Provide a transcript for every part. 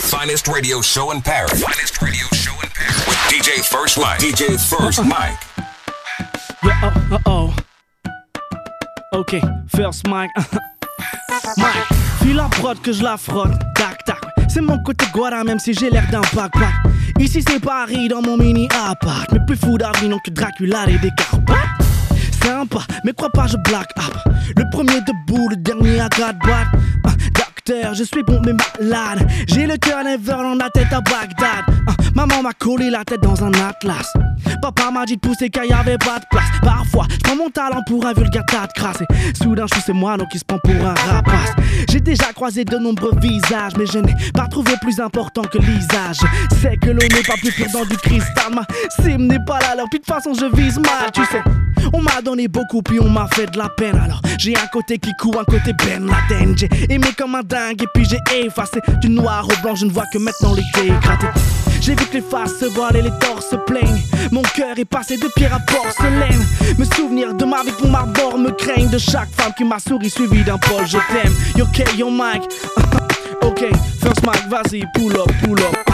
finest radio show in Paris. Finest radio show in Paris. With DJ First Mike. DJ First Mike. Yeah, oh, oh, oh. Ok, first. Mike, file la prod que je la frotte. Tac, tac. C'est mon côté guara, même si j'ai l'air d'un backpack. Ici c'est Paris dans mon mini appart. Mais plus fou d'avinon que Dracula et des Carpates. Sympa, mais crois pas, je black up. Le premier debout, le dernier à quatre boîtes. Je suis bon mais malade. J'ai le turnover dans la tête à Bagdad. Ah, maman m'a collé la tête dans un atlas. Papa m'a dit de pousser car y avait pas de place. Parfois, je prends mon talent pour un vulgaire tas de crasse. Et soudain, je suis ce moineau qui se prend pour un rapace. J'ai déjà croisé de nombreux visages, mais je n'ai pas trouvé plus important que l'usage. C'est que l'eau n'est pas plus pure dans du cristal. Ma sim n'est pas là, alors puis de façon, je vise mal, tu sais. On m'a donné beaucoup, puis on m'a fait de la peine. Alors, j'ai un côté qui court, un côté Ben Laden. J'ai aimé comme un dingue, et puis j'ai effacé du noir au blanc. Je ne vois que maintenant les dégradés. J'ai vu que les faces se voilent et les torses se plaignent. Mon cœur est passé de pierre à porcelaine. Me souvenir de ma vie pour ma me craignent. De chaque femme qui m'a souri suivi d'un Paul, je t'aime. Yo, ok, yo, Mike. ok, first Mike, vas-y, pull up, pull up.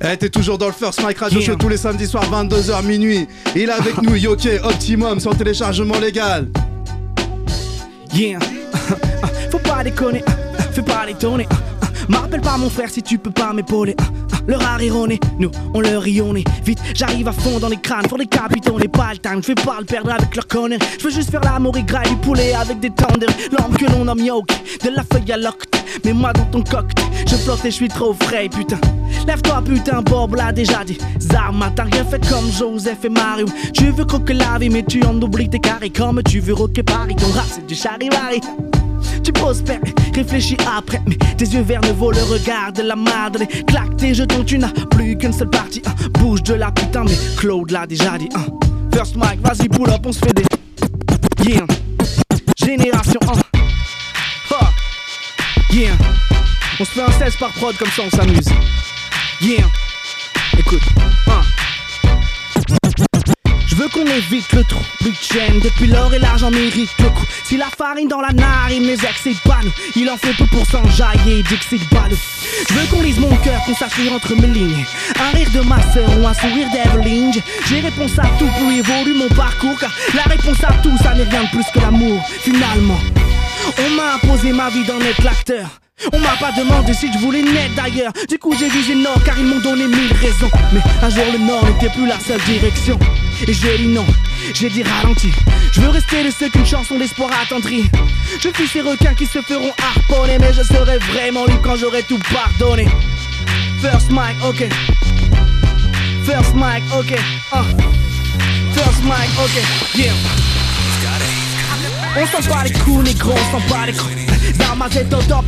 Eh, t'es toujours dans le First Mike Radio. Show tous les samedis soirs 22h minuit. Il est avec nous, Yoke Optimum, sans téléchargement légal. Yeah. Faut pas déconner, fais pas l'étonner. M'appelle pas mon frère si tu peux pas m'épauler. Le rare nous on le rionné. Vite, j'arrive à fond dans les crânes, pour les capitons, n'est pas le time. Je vais pas le perdre avec leur connerie. Je veux juste faire l'amour et du poulet avec des tenders. L'homme que l'on nomme yoke, de la feuille à l'octe. Mais moi dans ton cocktail, je flotte et je suis trop frais, putain. Lève-toi, putain, Bob l'a déjà dit. Zarma, t'as rien fait comme Joseph et Mario. Tu veux croquer la vie, mais tu en oublies tes carrés. Comme tu veux rocker Paris, ton rap c'est du charivari. Tu prospères, réfléchis après, mais tes yeux verts ne vaut le regard de la madre. Claque tes jetons, tu n'as plus qu'une seule partie. hein. Bouge de la putain, mais Claude l'a déjà dit. hein. First mic, vas-y, pull up, on se fait des. Yeah. Génération 1. Fuck. Yeah. On se fait un 16 par prod comme ça, on s'amuse. Yeah. Écoute. Veux qu'on évite le trou, plus de chaîne. Depuis l'or et l'argent mérite le coup. Si la farine dans la narine, mes ex c'est pas nous. Il en fait peu pour s'enjailler, Dixit Balou Je veux qu'on lise mon cœur, qu'on sache entre mes lignes. Un rire de ma sœur ou un sourire d'Eveline J'ai réponse à tout pour évoluer mon parcours Car la réponse à tout, ça n'est rien de plus que l'amour. Finalement on m'a imposé ma vie d'en être l'acteur. On m'a pas demandé si je voulais naître d'ailleurs. Du coup, j'ai visé le nord car ils m'ont donné mille raisons. Mais un jour, le nord n'était plus la seule direction. Et j'ai dit non, j'ai dit ralenti. Je veux rester de ceux qu'une chanson d'espoir attendrit. Je fuis ces requins qui se feront harponner. Mais je serai vraiment libre quand j'aurai tout pardonné. First mic, ok. First mic, ok. Uh. First mic, ok. Yeah. On s'en bat les coups, négro, on s'en bat les coups. Zarma c'est au top,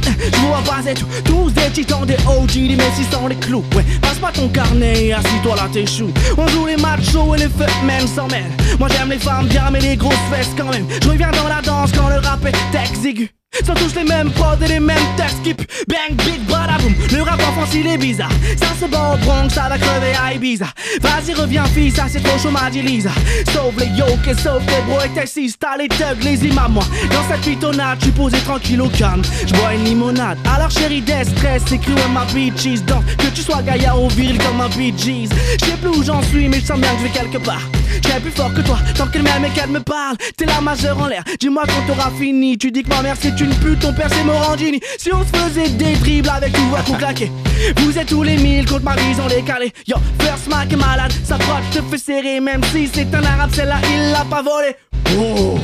vois pas c'est tout. Tous des titans, des OG, des messi sans les clous. Ouais, passe pas ton carnet et assis-toi là, t'échoues. On joue les machos et les feux, même sans mêle. Moi j'aime les femmes bien, mais les grosses fesses quand même. Je reviens dans la danse quand le rap est exigu. Ça touche les mêmes prods et les mêmes textes puent. Bang, big, badaboom. Le rap en France il est bizarre. Ça se bat au ça va crever à Ibiza. Vas-y, reviens, fille, ça c'est trop chaud, Lisa. Sauve les yokes et sauve les bros et tes six, t'as les thugs, les imams, moi. Dans cette pitonnade, tu posé tranquille au calme. J'bois une limonade. Alors, chérie, stress, écris ouais, ma bitches. Donc, que tu sois gaillard ou viril comme un Bee Gees. Je sais plus où j'en suis, mais je bien que je vais quelque part. J'ai plus fort que toi, tant qu'elle m'aime et qu'elle me parle. T'es la majeure en l'air, dis-moi quand t'auras fini. Tu dis que ma mère c'est une pute, ton père c'est Morandini. Si on se faisait des dribbles avec tout voix qu'on claquait. Vous êtes tous les mille contre ma vision décalée. Yo, first Mac malade, sa frotte te fait serrer. Même si c'est un arabe, celle-là il l'a pas volé. Oh.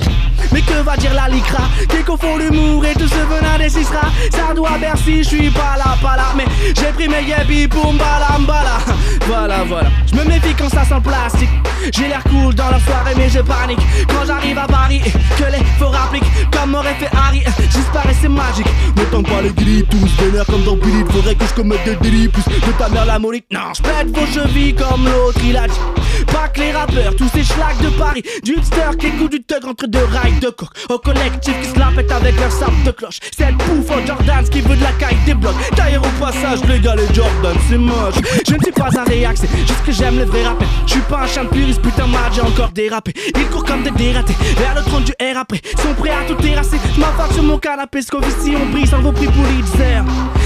Mais que va dire la licra Qui confond l'humour et tout ce venin des cisra Ça doit Bercy, je suis pas là, pas là. Mais j'ai pris mes yébis pour m'bala, m'bala Voilà, voilà. Je me méfie quand ça sent le plastique. J'ai l'air cool dans la soirée mais je panique. Quand j'arrive à Paris que les faux rappliquent Comme aurait fait Harry, j'isparais c'est magique. Ne tente pas les grilles, tous vénères comme dans Billy Faudrait que je commette des délits plus de ta mère la monique. Non, je pète vos chevilles comme l'autre il a dit. Pas que les rappeurs, tous ces schlags de Paris. Du hipster qui écoute du thug entre deux rails Au collectif qui se la pète avec leur sable de cloche. C'est le pouf au Jordan qui veut de la caille des blocs. D'ailleurs au passage les gars les Jordan c'est moche. Je ne suis pas un réac c'est juste que j'aime les vrais rappeurs Je suis pas un chien de puriste putain mad j'ai encore dérapé. Ils courent comme des dératés vers le trône du R après. Sont prêts à tout terrasser. Je sur mon canapé ce qu'on vit si on brise en vos prix pour Litzer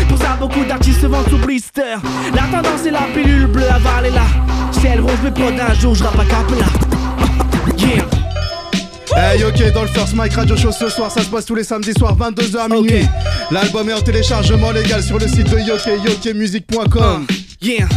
Pour ça, beaucoup d'artistes se vendent sous blister. La tendance est la pilule bleue, avalez-la. Ciel rose, mais pas d'un jour, je rappe à Capella. Yeah. Hey ok dans le First Mike Radio Show ce soir ça se passe tous les samedis soirs 22h à minuit. L'album est en téléchargement légal sur le site de Yoke yokemusic.com Yeah.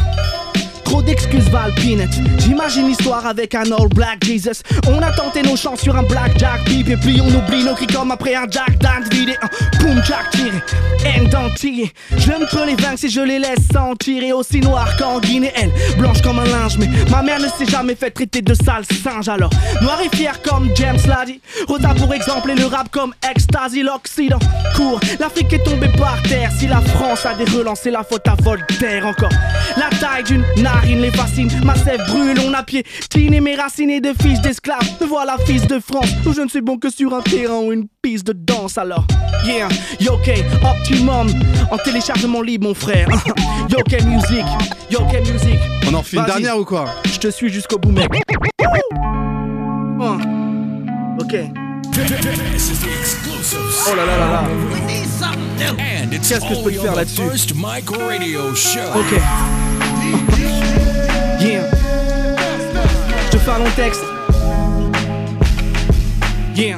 Trop d'excuses Val Peanut J'imagine l'histoire avec un All Black Jesus. On a tenté nos chances sur un Black Jack Beep Et puis on oublie nos cris comme après un Jack Dance vidé Un boom Jack tiré. Haine dentier Je peux les vaincre si je les laisse sentir Et aussi noir qu'en Guinée. Blanche comme un linge Mais ma mère ne s'est jamais fait traiter de sale singe Alors. Noir et fier comme James l'a dit pour exemple et le rap comme Ecstasy L'Occident court. L'Afrique est tombée par terre Si la France a des relances la faute à Voltaire encore. La taille d'une narine les fascine Ma sève brûle on a pied Tiné mes racines et de fils d'esclaves. Me voilà fils de France Où je ne suis bon que sur un terrain ou une piste de danse alors. Yeah, Yoke, Optimum En téléchargement libre mon frère. Yoke Music, Yoke Music On en fait une dernière ou quoi? Je te suis jusqu'au bout mec. Oh. Ok. Oh là là là là. And it's Qu'est-ce que je peux te faire là-dessus? First Mike Radio Show. Ok. Yeah. Je te un long texte. Yeah.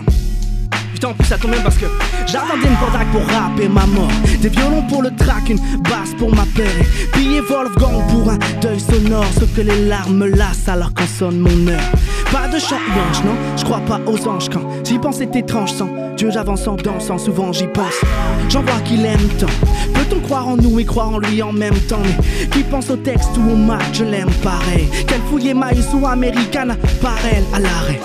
Putain, en plus ça tombe bien parce que j'attendais une bandaque pour rapper ma mort. Des violons pour le track, une basse pour ma paix. Billet Wolfgang pour un deuil sonore. Sauf que les larmes me lassent alors qu'on sonne mon heure. Pas de chant non, je crois pas aux anges quand j'y pense c'est étrange sans Dieu j'avance en dansant, souvent j'y pense. J'en vois qu'il aime tant. Peut-on croire en nous et croire en lui en même temps? Mais qui pense au texte ou au match, je l'aime pareil. Quelle fouille maïs ou américaine, par elle à l'arrêt.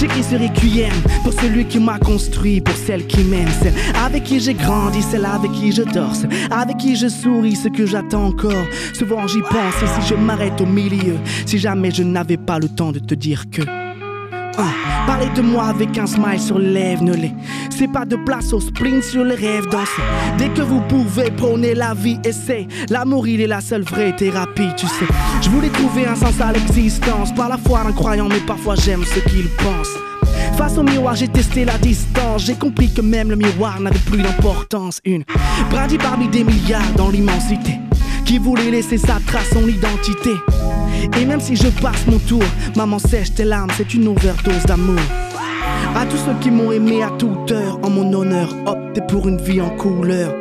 J'écris ce requiem pour celui qui m'a construit, pour celle qui m'aime, celle avec qui j'ai grandi, celle avec qui je dors, celle avec qui je souris, ce que j'attends encore. Souvent j'y pense si je m'arrête au milieu, si jamais je n'avais pas le temps de te dire que. Ah, parlez de moi avec un smile sur les lèvres, ne les. C'est pas de place au spleen sur les rêves dansés. Dès que vous pouvez, prenez la vie, essayez. L'amour, il est la seule vraie thérapie, tu sais. Je voulais trouver un sens à l'existence, par la foi d'un croyant, mais parfois j'aime ce qu'il pense. Face au miroir, j'ai testé la distance. J'ai compris que même le miroir n'avait plus d'importance. Une brindille parmi des milliards dans l'immensité. Qui voulait laisser sa trace, son identité? Et même si je passe mon tour, maman sèche tes larmes, c'est une overdose d'amour. À tous ceux qui m'ont aimé à toute heure, en mon honneur, optez pour une vie en couleur.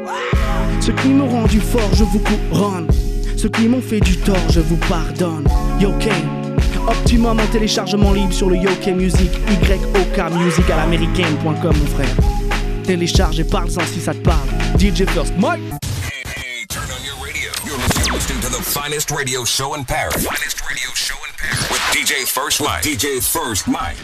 Ceux qui m'ont rendu fort, je vous couronne. Ceux qui m'ont fait du tort, je vous pardonne. Yoke, Optimum en téléchargement libre sur le Yoke Music, YOK Music à l'américaine.com, mon frère. Télécharge et parle-en si ça te parle. DJ First Mike. The finest radio show in Paris. Finest radio show in Paris with DJ First Mike. DJ First Mike.